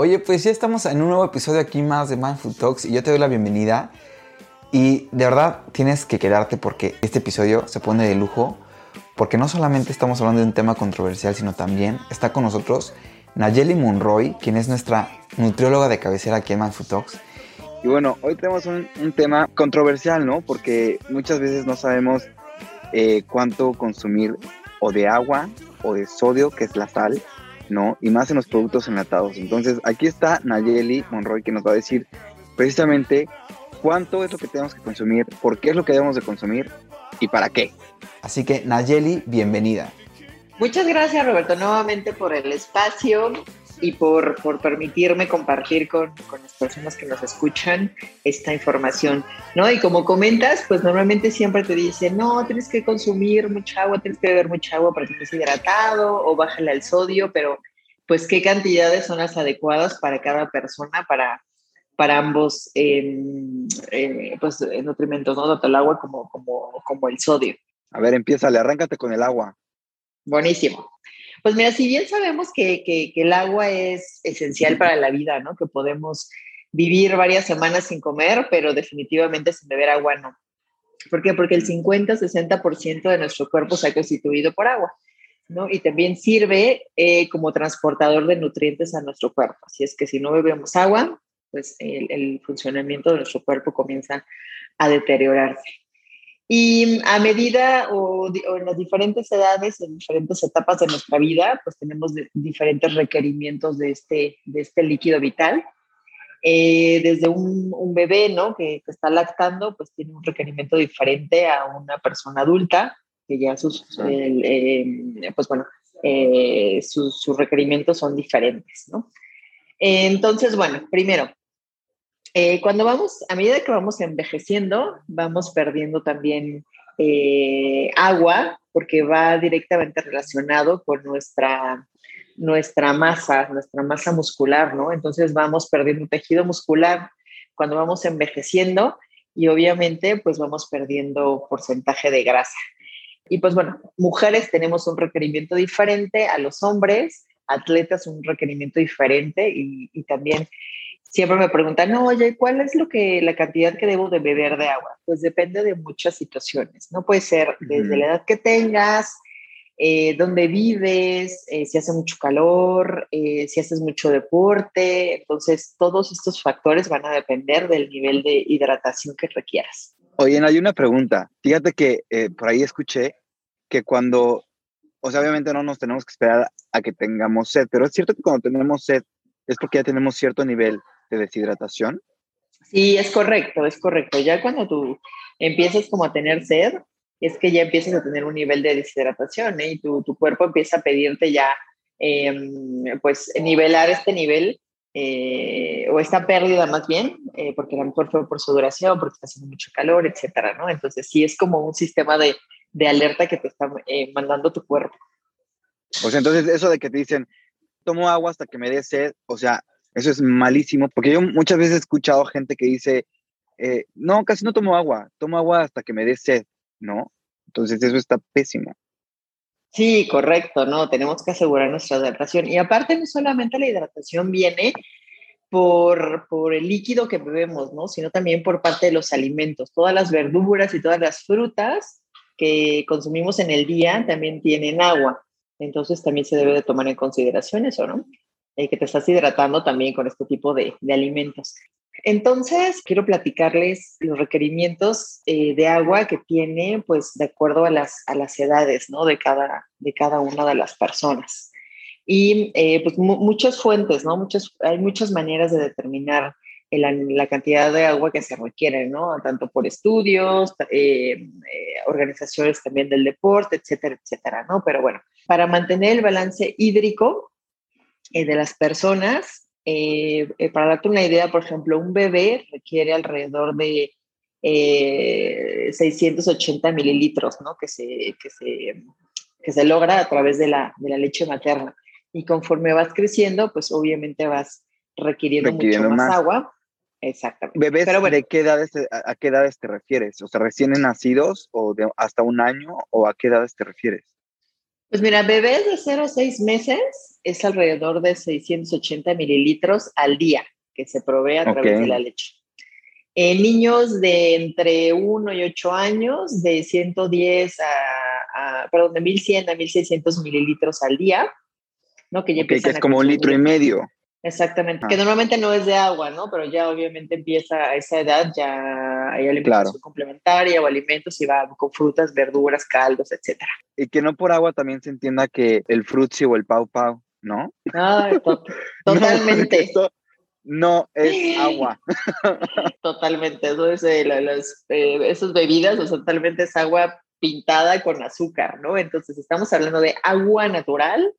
Oye, pues ya estamos en un nuevo episodio aquí más de Mindful Talks y yo te doy la bienvenida. Y de verdad tienes que quedarte porque este episodio se pone de lujo, porque no solamente estamos hablando de un tema controversial, sino también está con nosotros Nayeli Monroy, quien es nuestra nutrióloga de cabecera aquí en Mindful Talks. Y bueno, hoy tenemos un, tema controversial, ¿no? Porque muchas veces no sabemos eh, cuánto consumir o de agua o de sodio, que es la sal, ¿no? Y más en los productos enlatados. Entonces, aquí está Nayeli Monroy que nos va a decir precisamente cuánto es lo que tenemos que consumir, por qué es lo que debemos de consumir y para qué. Así que Nayeli, bienvenida. Muchas gracias Roberto nuevamente por el espacio y por, por permitirme compartir con, con, personas que nos escuchan esta información, ¿no? Y como comentas, pues normalmente siempre te dicen, no, tienes que consumir mucha agua, tienes que beber mucha agua para que estés hidratado o bájale al sodio, pero pues qué cantidades son las adecuadas para cada persona, para, para ambos em, eh, pues, nutrimentos, ¿no? Tanto el agua como, como, como el sodio. A ver, empieza, le arráncate con el agua. Buenísimo. Pues mira, si bien sabemos que, que, el agua es esencial para la vida, ¿no? Que podemos vivir varias semanas sin comer, pero definitivamente sin beber agua no. ¿Por qué? Porque el 50-60% de nuestro cuerpo se ha constituido por agua, ¿no? Y también sirve eh, como transportador de nutrientes a nuestro cuerpo. Así es que si no bebemos agua, pues el, el funcionamiento de nuestro cuerpo comienza a deteriorarse. Y a medida o, en las diferentes edades, en diferentes etapas de nuestra vida, pues tenemos diferentes requerimientos de este, de este líquido vital. Eh, desde un, un, bebé, ¿no? Que, que, está lactando, pues tiene un requerimiento diferente a una persona adulta, que ya sus, eh, pues bueno, eh, sus, sus requerimientos son diferentes, ¿no? Entonces, bueno, primero, eh, cuando vamos, a medida que vamos envejeciendo, vamos perdiendo también eh, agua, porque va directamente relacionado con nuestra, nuestra masa, nuestra masa muscular, ¿no? Entonces vamos perdiendo tejido muscular cuando vamos envejeciendo y obviamente pues vamos perdiendo porcentaje de grasa. Y pues bueno, mujeres tenemos un requerimiento diferente a los hombres, atletas un requerimiento diferente y, y también siempre me preguntan, oye, ¿cuál es lo que, la cantidad que debo de beber de agua? Pues depende de muchas situaciones, ¿no? Puede ser desde la edad que tengas, eh, dónde vives, eh, si hace mucho calor, eh, si haces mucho deporte. Entonces, todos estos factores van a depender del nivel de hidratación que requieras. Oye, hay una pregunta. Fíjate que por ahí escuché que cuando, o sea, obviamente no nos tenemos que esperar a que tengamos sed, pero es cierto que cuando tenemos sed es porque ya tenemos cierto nivel de deshidratación? Sí, es correcto, es correcto. Ya cuando tú empiezas como a tener sed, es que ya empiezas a tener un nivel de deshidratación ¿eh? y tu, tu, cuerpo empieza a pedirte ya, em, pues, nivelar este nivel eh, o esta pérdida más bien, eh, porque a lo mejor fue por sudoración, porque está haciendo mucho calor, etcétera, ¿no? Entonces sí es como un sistema de, de alerta que te está mandando tu cuerpo. Pues entonces eso de que te dicen, tomo agua hasta que me dé sed, o sea, eso es malísimo, porque yo muchas veces he escuchado gente que dice, eh, no, casi no tomo agua, tomo agua hasta que me dé sed, ¿no? Entonces eso está pésimo. Sí, correcto, ¿no? Tenemos que asegurar nuestra hidratación. Y aparte, no solamente la hidratación viene por, por el líquido que bebemos, ¿no? Sino también por parte de los alimentos. Todas las verduras y todas las frutas que consumimos en el día también tienen agua. Entonces también se debe de tomar en consideración eso, ¿no? Eh, que te estás hidratando también con este tipo de, alimentos. Entonces, quiero platicarles los requerimientos eh, de agua que tiene, pues, de acuerdo a las, a las edades, ¿no? De cada, de cada una de las personas. y eh, pues muchas fuentes, ¿no? Muchas, hay muchas maneras de determinar la, cantidad de agua que se requiere, ¿no? Tanto por estudios, organizaciones también del deporte, etcétera, etcétera, ¿no? Pero bueno, para mantener el balance hídrico de las personas, para darte una idea, por ejemplo, un bebé requiere alrededor de 680 mililitros, ¿no? Que se, que se, que se logra a través de la, de la leche materna y conforme vas creciendo, pues obviamente vas requiriendo, mucho más, agua. Exactamente. ¿Bebés Pero de qué edades, a, qué edades te refieres? O sea, recién nacidos o de hasta un año o a qué edades te refieres? Pues mira, bebés de 0 a 6 meses es alrededor de 680 mililitros al día que se provee a través de la leche. En niños de entre 1 y 8 años, de 110 a, a perdón, de 1100 a 1600 mililitros al día. ¿no? Que ya que es como un litro y medio. Exactamente, que ah. normalmente no es de agua, ¿no? Pero ya obviamente empieza a esa edad, ya hay alimentación complementaria o alimentos y va con frutas, verduras, caldos, etcétera. Y que no por agua también se entienda que el frutzi o el pau pau, ¿no? Ah, totalmente. no, es agua. totalmente, eso es, eh, las, eh, esas bebidas, o sea, totalmente es agua pintada con azúcar, ¿no? Entonces estamos hablando de agua natural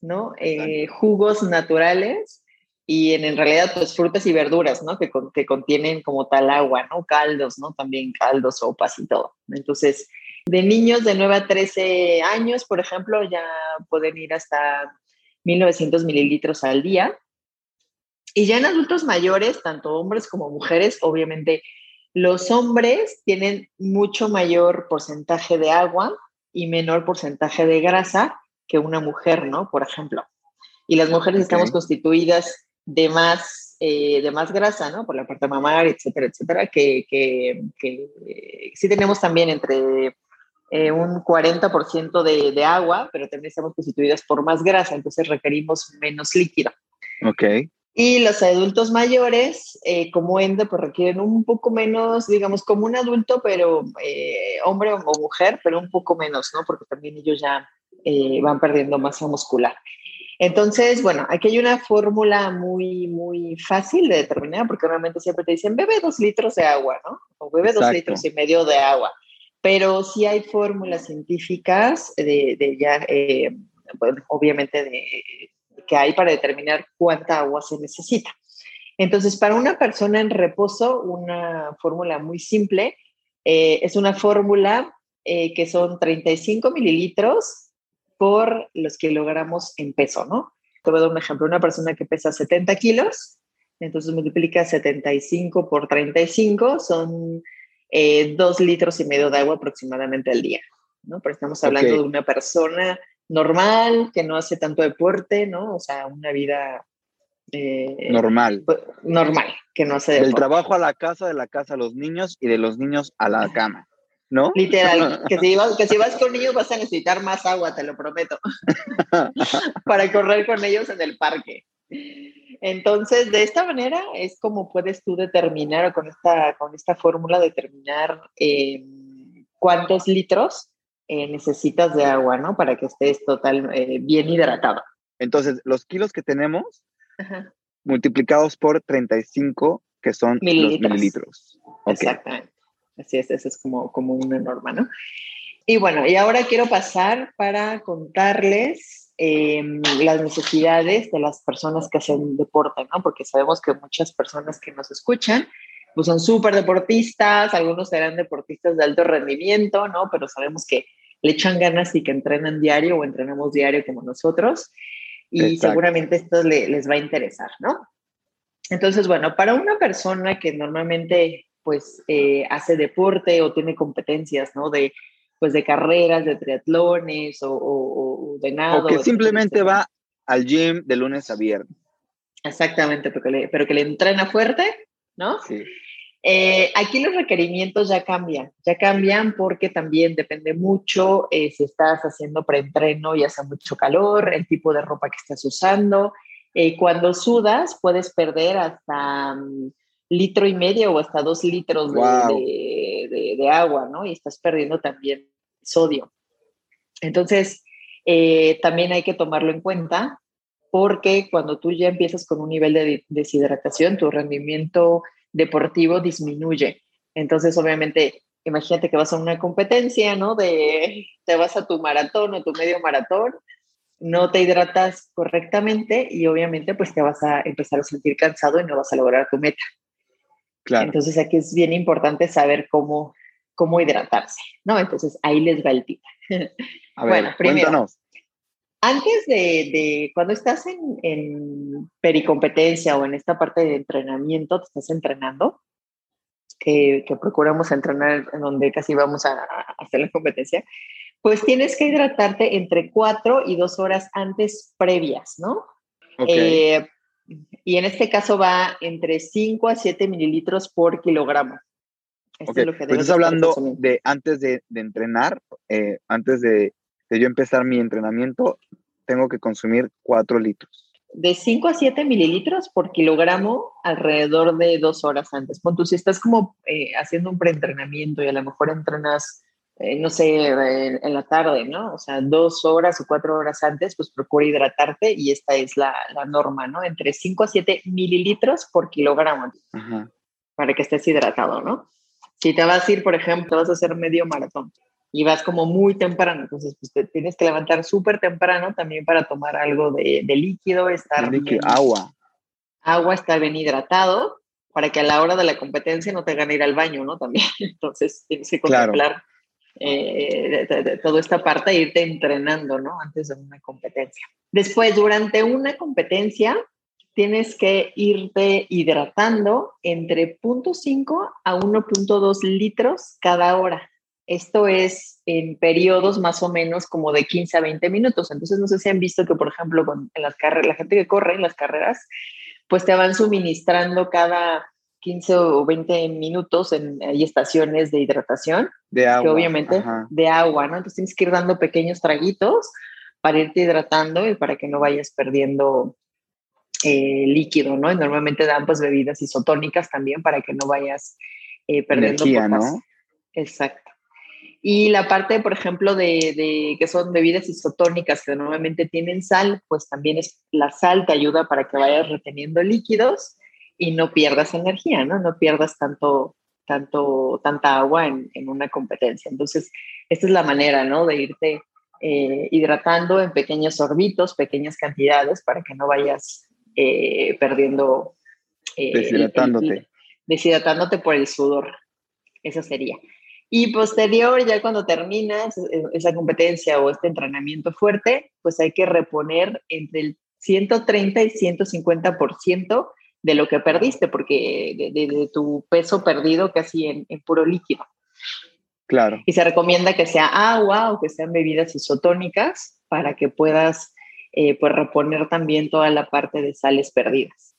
¿no? Eh, jugos naturales y en, realidad pues frutas y verduras, ¿no? Que, que contienen como tal agua, ¿no? Caldos, ¿no? También caldos, sopas y todo. Entonces, de niños de 9 a 13 años, por ejemplo, ya pueden ir hasta 1900 mililitros al día. Y ya en adultos mayores, tanto hombres como mujeres, obviamente los hombres tienen mucho mayor porcentaje de agua y menor porcentaje de grasa que una mujer, ¿no? Por ejemplo. Y las mujeres estamos constituidas de más, eh, de más grasa, ¿no? Por la parte mamar, etcétera, etcétera, que, que, que sí tenemos también entre eh, un 40% de, de, agua, pero también estamos constituidas por más grasa, entonces requerimos menos líquido. Ok. Y los adultos mayores, eh, como ende, pues requieren un poco menos, digamos, como un adulto, pero hombre o mujer, pero un poco menos, ¿no? Porque también ellos ya eh, van perdiendo masa muscular. Entonces, bueno, aquí hay una fórmula muy, muy fácil de determinar, porque realmente siempre te dicen, bebe dos litros de agua, ¿no? O bebe dos litros y medio de agua. Pero sí hay fórmulas científicas de, de ya, eh, obviamente, de, que hay para determinar cuánta agua se necesita. Entonces, para una persona en reposo, una fórmula muy simple eh, es una fórmula que son 35 mililitros por los kilogramos en peso, ¿no? Te voy a dar un ejemplo. Una persona que pesa 70 kilos, entonces multiplica 75 por 35, son eh, dos litros y medio de agua aproximadamente al día, ¿no? Pero estamos hablando de una persona normal, que no hace tanto deporte, ¿no? O sea, una vida... Eh, normal. Pues, normal, que no hace deporte. Del trabajo a la casa, de la casa a los niños y de los niños a la cama. ¿no? Literal, que si, vas, que si vas con niños vas a necesitar más agua, te lo prometo, para correr con ellos en el parque. Entonces, de esta manera es como puedes tú determinar, o con esta, con esta fórmula, determinar em, cuántos litros eh, necesitas de agua, ¿no? Para que estés total, eh, bien hidratado. Entonces, los kilos que tenemos, multiplicados por 35, que son mililitros. los mililitros. Exactamente. Así es, eso es como, como una norma, ¿no? Y bueno, y ahora quiero pasar para contarles em, las necesidades de las personas que hacen deporte, ¿no? Porque sabemos que muchas personas que nos escuchan, pues son súper deportistas, algunos serán deportistas de alto rendimiento, ¿no? Pero sabemos que le echan ganas y que entrenan diario o entrenamos diario como nosotros. Y seguramente esto les va a interesar, ¿no? Entonces, bueno, para una persona que normalmente pues eh, hace deporte o tiene competencias, ¿no? De, pues de carreras, de triatlones o, de nada. O que simplemente va al gym de lunes a viernes. Exactamente, pero que le, pero que le entrena fuerte, ¿no? Sí. Eh, aquí los requerimientos ya cambian, ya cambian porque también depende mucho eh, si estás haciendo preentreno y hace mucho calor, el tipo de ropa que estás usando. cuando sudas puedes perder hasta mm, litro y medio o hasta dos litros de, agua, ¿no? Y estás perdiendo también sodio. Entonces, eh, también hay que tomarlo en cuenta porque cuando tú ya empiezas con un nivel de deshidratación, tu rendimiento deportivo disminuye. Entonces, obviamente, imagínate que vas a una competencia, ¿no? De, te vas a tu maratón o tu medio maratón, no te hidratas correctamente y obviamente pues te vas a empezar a sentir cansado y no vas a lograr tu meta. Claro. Entonces aquí es bien importante saber cómo, cómo hidratarse, ¿no? Entonces ahí les va el tip. A ver, bueno, primero, antes de, cuando estás en, en, pericompetencia o en esta parte de entrenamiento, te estás entrenando, que, que procuramos entrenar en donde casi vamos a, hacer la competencia, pues tienes que hidratarte entre cuatro y dos horas antes previas, ¿no? Eh, y en este caso va entre 5 a 7 mililitros por kilogramo. Esto es lo que pues estás hablando de antes de, de entrenar, eh, antes de, de yo empezar mi entrenamiento, tengo que consumir 4 litros. De 5 a 7 mililitros por kilogramo alrededor de dos horas antes. Pon tú, si estás como eh, haciendo un preentrenamiento y a lo mejor entrenas, eh, no sé, en, la tarde, ¿no? O sea, dos horas o cuatro horas antes, pues procura hidratarte y esta es la, la norma, ¿no? Entre 5 a 7 mililitros por kilogramo para que estés hidratado, ¿no? Si te vas a ir, por ejemplo, vas a hacer medio maratón y vas como muy temprano, entonces pues te tienes que levantar súper temprano también para tomar algo de, líquido, estar líquido, agua. Agua, estar bien hidratado, para que a la hora de la competencia no te hagan ir al baño, ¿no? También, entonces tienes que contemplar eh, toda esta parte e irte entrenando, ¿no? Antes de una competencia. Después, durante una competencia, tienes que irte hidratando entre 0.5 a 1.2 litros cada hora. Esto es en periodos más o menos como de 15 a 20 minutos. Entonces, no sé si han visto que, por ejemplo, en las carreras, la gente que corre en las carreras, pues te van suministrando cada 15 o 20 minutos en hay estaciones de hidratación. De agua. Que obviamente de agua, ¿no? Entonces tienes que ir dando pequeños traguitos para irte hidratando y para que no vayas perdiendo eh, líquido, ¿no? Y normalmente dan pues bebidas isotónicas también para que no vayas eh, perdiendo Energía, ¿no? Exacto. Y la parte, por ejemplo, de, que son bebidas isotónicas que normalmente tienen sal, pues también es la sal te ayuda para que vayas reteniendo líquidos y no pierdas energía, ¿no? No pierdas tanto, tanto, tanta agua en, una competencia. Entonces, esta es la manera, ¿no? De irte eh, hidratando en pequeños sorbitos, pequeñas cantidades, para que no vayas eh, perdiendo... Eh, deshidratándote. deshidratándote por el sudor. Eso sería. Y posterior, ya cuando terminas esa competencia o este entrenamiento fuerte, pues hay que reponer entre el 130 y 150% de lo que perdiste, porque de, tu peso perdido casi en, puro líquido. Claro. Y se recomienda que sea agua o que sean bebidas isotónicas para que puedas eh, pues reponer también toda la parte de sales perdidas.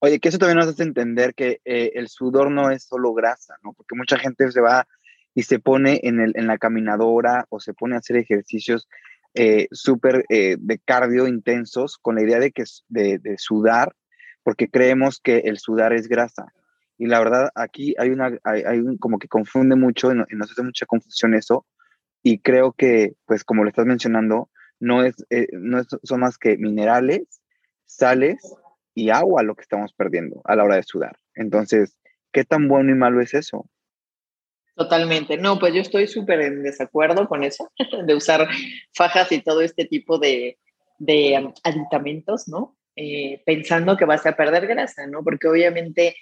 Oye, que eso también nos hace entender que eh, el sudor no es solo grasa, ¿no? Porque mucha gente se va y se pone en, el, en la caminadora o se pone a hacer ejercicios eh, súper eh, de cardio intensos con la idea de, que, de, de sudar, porque creemos que el sudar es grasa. Y la verdad, aquí hay una, hay, un, como que confunde mucho, y nos hace mucha confusión eso. Y creo que, pues como lo estás mencionando, no, es, eh, no son más que minerales, sales y agua lo que estamos perdiendo a la hora de sudar. Entonces, ¿qué tan bueno y malo es eso? Totalmente. No, pues yo estoy súper en desacuerdo con eso, de usar fajas y todo este tipo de, de aditamentos, ¿no? Eh, pensando que vas a perder grasa, ¿no? Porque obviamente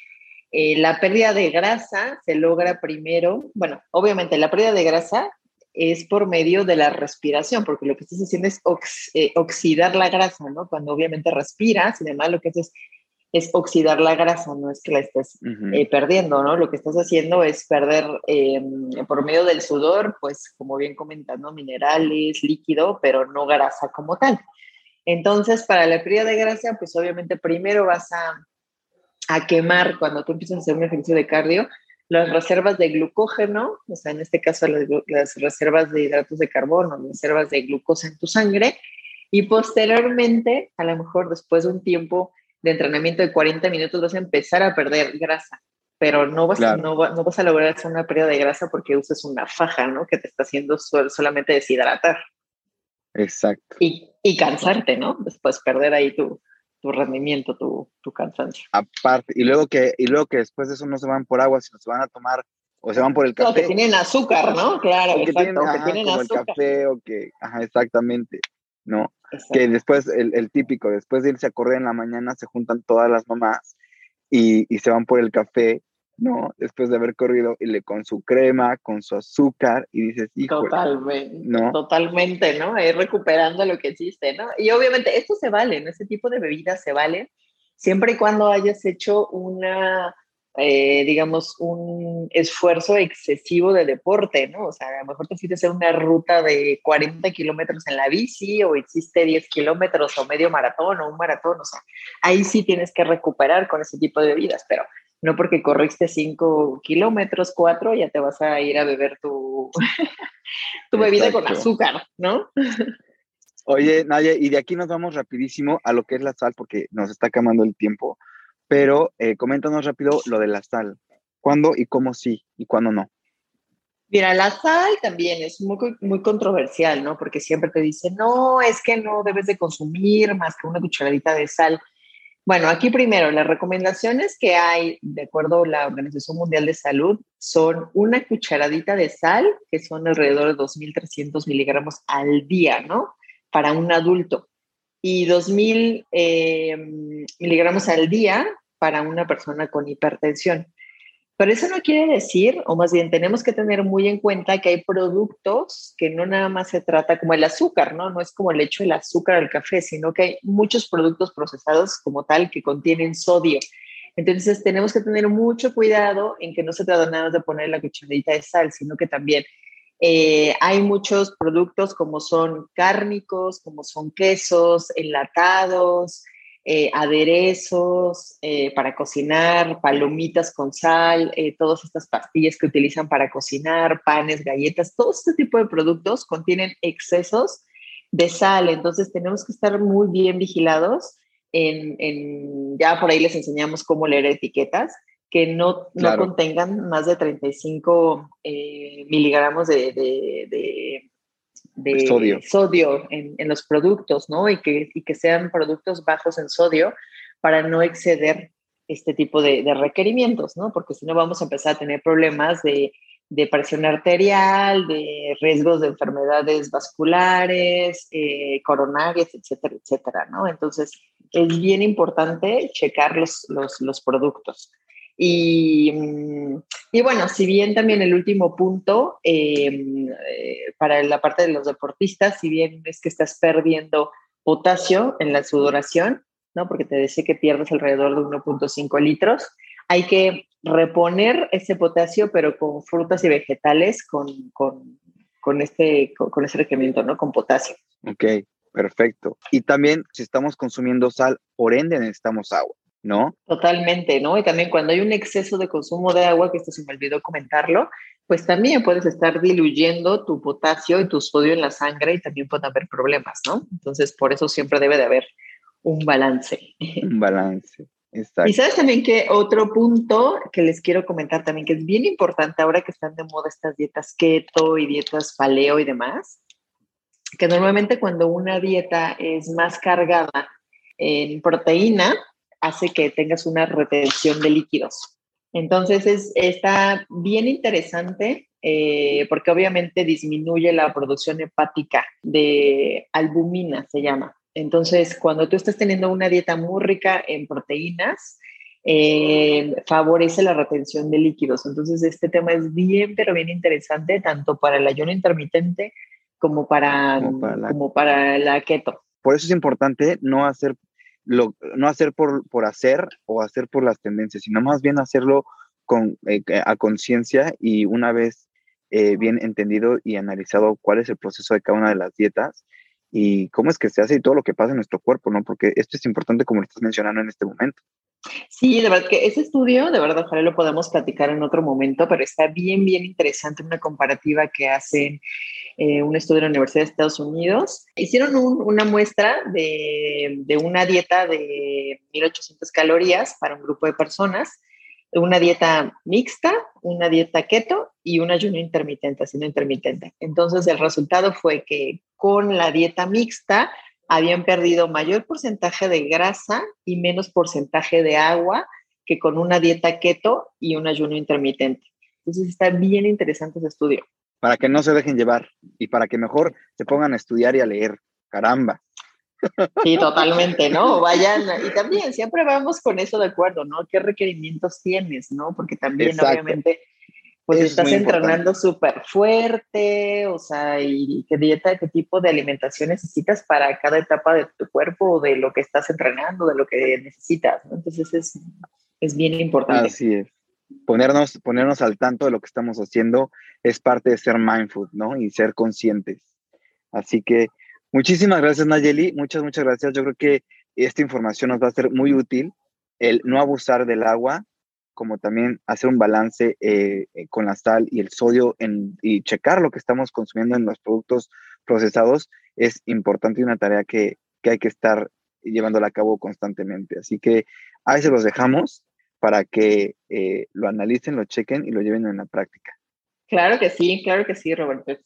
eh, la pérdida de grasa se logra primero, bueno, obviamente la pérdida de grasa es por medio de la respiración, porque lo que estás haciendo es eh, oxidar la grasa, ¿no? Cuando obviamente respiras y demás, lo que haces es es oxidar la grasa, no es que la estés eh, perdiendo, ¿no? Lo que estás haciendo es perder em, por medio del sudor, pues como bien comentando, minerales, líquido, pero no grasa como tal. Entonces, para la pérdida de grasa, pues obviamente primero vas a, a quemar cuando tú empiezas a hacer un ejercicio de cardio, las reservas de glucógeno, o sea, en este caso las, las reservas de hidratos de carbono, las reservas de glucosa en tu sangre, y posteriormente, a lo mejor después de un tiempo, de entrenamiento de 40 minutos vas a empezar a perder grasa, pero no vas, no, vas a lograr hacer una pérdida de grasa porque usas una faja, ¿no? Que te está haciendo solamente deshidratar. Exacto. Y, y cansarte, ¿no? Después perder ahí tu, tu rendimiento, tu, tu, cansancio. Aparte, y luego, que, y luego que después de eso no se van por agua, sino se van a tomar o se van por el café. O que tienen azúcar, ¿no? Claro, o que exacto. Tienen, que tienen azúcar. el café o que, ajá, exactamente, ¿no? Que después, el, el, típico, después de irse a correr en la mañana, se juntan todas las mamás y, y se van por el café ¿no? Después de haber corrido y le con su crema, con su azúcar y dices, hijo. Totalmente, ¿no? Totalmente, ¿no? Ir recuperando lo que existe, ¿no? Y obviamente esto se vale, ¿no? Ese tipo de bebidas se vale siempre y cuando hayas hecho una, eh, digamos, un esfuerzo excesivo de deporte, ¿no? O sea, a lo mejor te fuiste a hacer una ruta de 40 kilómetros en la bici o hiciste 10 kilómetros o medio maratón o un maratón, o sea, ahí sí tienes que recuperar con ese tipo de bebidas, pero no porque corriste cinco kilómetros, cuatro, ya te vas a ir a beber tu, tu bebida con azúcar, ¿no? Oye, Nadia, y de aquí nos vamos rapidísimo a lo que es la sal, porque nos está acabando el tiempo, pero eh, coméntanos rápido lo de la sal. ¿Cuándo y cómo sí y cuándo no? Mira, la sal también es muy, muy controversial, ¿no? Porque siempre te dicen, no, es que no debes de consumir más que una cucharadita de sal. Bueno, aquí primero, las recomendaciones que hay, de acuerdo a la Organización Mundial de Salud, son una cucharadita de sal, que son alrededor de 2.300 miligramos al día, ¿no? Para un adulto. Y 2.000 eh, miligramos al día para una persona con hipertensión. Pero eso no quiere decir, o más bien tenemos que tener muy en cuenta que hay productos que no nada más se trata como el azúcar, ¿no? No es como el hecho del azúcar al café, sino que hay muchos productos procesados como tal que contienen sodio. Entonces tenemos que tener mucho cuidado en que no se trata nada de poner la cucharadita de sal, sino que también eh, hay muchos productos como son cárnicos, como son quesos, enlatados, eh, aderezos eh, para cocinar, palomitas con sal, eh, todas estas pastillas que utilizan para cocinar, panes, galletas, todo este tipo de productos contienen excesos de sal, entonces tenemos que estar muy bien vigilados. En, ya por ahí les enseñamos cómo leer etiquetas, que no, no contengan más de 35 miligramos de de sodio, en, en, los productos, ¿no? Y que, y que sean productos bajos en sodio para no exceder este tipo de, de requerimientos, ¿no? Porque si no vamos a empezar a tener problemas de, de presión arterial, de riesgos de enfermedades vasculares, eh, coronarias, etcétera, etcétera, ¿no? Entonces, es bien importante checar los, los, los productos. Y, mm, y, bueno, si bien también el último punto em, eh, para la parte de los deportistas, si bien es que estás perdiendo potasio en la sudoración, ¿no? Porque te decía que pierdes alrededor de 1.5 litros, hay que reponer ese potasio, pero con frutas y vegetales, con, con, con este, con, con ese requerimiento, ¿no? Con potasio. Ok, perfecto. Y también si estamos consumiendo sal, por ende necesitamos agua. ¿No? Totalmente, ¿no? Y también cuando hay un exceso de consumo de agua, que esto se me olvidó comentarlo, pues también puedes estar diluyendo tu potasio y tu sodio en la sangre y también pueden haber problemas, ¿no? Entonces, por eso siempre debe de haber un balance. Un balance. Exacto. Y sabes también que otro punto que les quiero comentar también, que es bien importante ahora que están de moda estas dietas keto y dietas paleo y demás, que normalmente cuando una dieta es más cargada en proteína, hace que tengas una retención de líquidos. Entonces es, está bien interesante eh, porque obviamente disminuye la producción hepática de albumina, se llama. Entonces, cuando tú estás teniendo una dieta muy rica en proteínas, eh, favorece la retención de líquidos. Entonces, este tema es bien, pero bien interesante, tanto para el ayuno intermitente como para, como para la keto. Por eso es importante no hacer no hacer por, por hacer o hacer por las tendencias, sino más bien hacerlo con, eh, a conciencia y una vez eh, bien entendido y analizado cuál es el proceso de cada una de las dietas y cómo es que se hace y todo lo que pasa en nuestro cuerpo, ¿no? Porque esto es importante como lo estás mencionando en este momento. Sí, de verdad que ese estudio, de verdad, ojalá lo podamos platicar en otro momento, pero está bien, bien interesante una comparativa que hacen eh, un estudio de la Universidad de Estados Unidos. Hicieron una muestra de, de, una dieta de 1800 calorías para un grupo de personas una dieta mixta, una dieta keto y un ayuno intermitente, haciendo intermitente. Entonces el resultado fue que con la dieta mixta habían perdido mayor porcentaje de grasa y menos porcentaje de agua que con una dieta keto y un ayuno intermitente. Entonces está bien interesante ese estudio. Para que no se dejen llevar y para que mejor se pongan a estudiar y a leer. Caramba. Sí, totalmente, ¿no? Vayan, y también siempre vamos con eso de acuerdo, ¿no? ¿Qué requerimientos tienes, ¿no? Porque también, obviamente, pues estás entrenando súper fuerte, o sea, y qué dieta, qué tipo de alimentación necesitas para cada etapa de tu cuerpo, de lo que estás entrenando, de lo que necesitas, ¿no? Entonces es, es bien importante. Así es. Ponernos, ponernos al tanto de lo que estamos haciendo es parte de ser mindful, ¿no? Y ser conscientes. Así que muchísimas gracias, Nayeli. Muchas, muchas gracias. Yo creo que esta información nos va a ser muy útil. El no abusar del agua, como también hacer un balance eh, con la sal y el sodio y checar lo que estamos consumiendo en los productos procesados es importante y una tarea que, que hay que estar llevándola a cabo constantemente. Así que ahí se los dejamos para que eh, lo analicen, lo chequen y lo lleven en la práctica. Claro que sí, claro que sí, Roberto.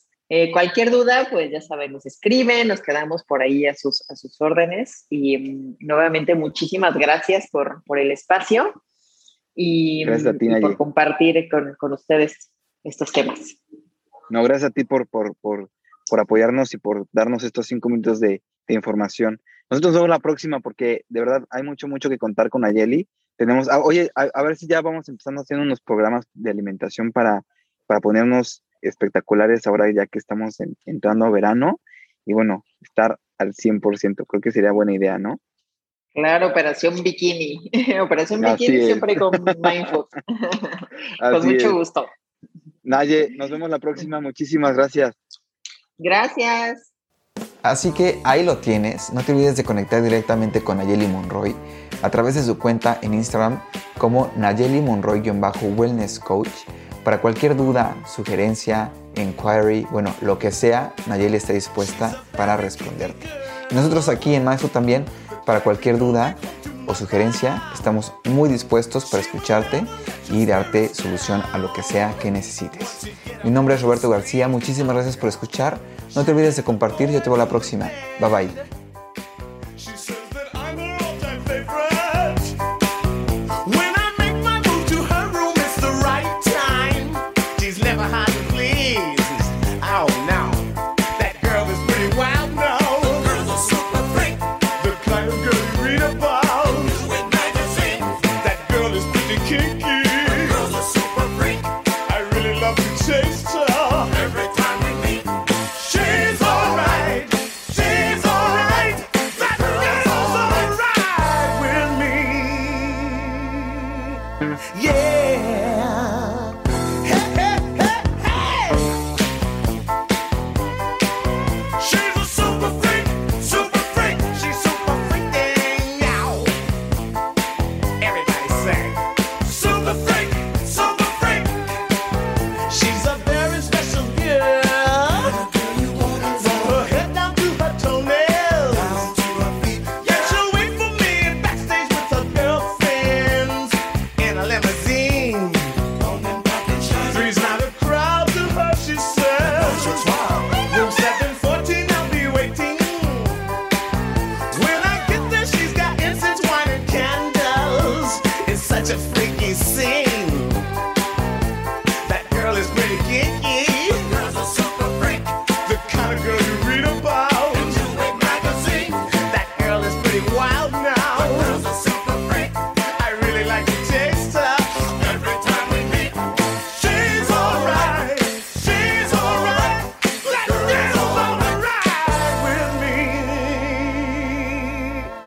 Cualquier duda, pues ya saben, nos escriben, nos quedamos por ahí a sus, a sus órdenes y mm, nuevamente muchísimas gracias por, por el espacio y, por compartir con, ustedes estos temas. No, gracias a ti por, por, por, por apoyarnos y por darnos estos cinco minutos de, de, información. Nosotros nos vemos la próxima porque de verdad hay mucho, mucho que contar con Ayeli. Tenemos, ah, oye, a, ver si ya vamos empezando haciendo unos programas de alimentación para, para ponernos espectaculares ahora ya que estamos entrando a verano y bueno, estar al 100%. Creo que sería buena idea, ¿no? Claro, Operación Bikini. Operación Bikini siempre con Mindfood. con mucho gusto. Naye, nos vemos la próxima. Muchísimas gracias. Gracias. Así que ahí lo tienes. No te olvides de conectar directamente con Nayeli Monroy a través de su cuenta en Instagram como Nayeli Monroy-Wellness Coach. Para cualquier duda, sugerencia, inquiry, bueno, lo que sea, Nayeli está dispuesta para responderte. nosotros aquí en Mindfood también para cualquier duda o sugerencia, estamos muy dispuestos para escucharte y darte solución a lo que sea que necesites. Mi nombre es Roberto García, muchísimas gracias por escuchar. No te olvides de compartir, yo te veo la próxima. Bye bye.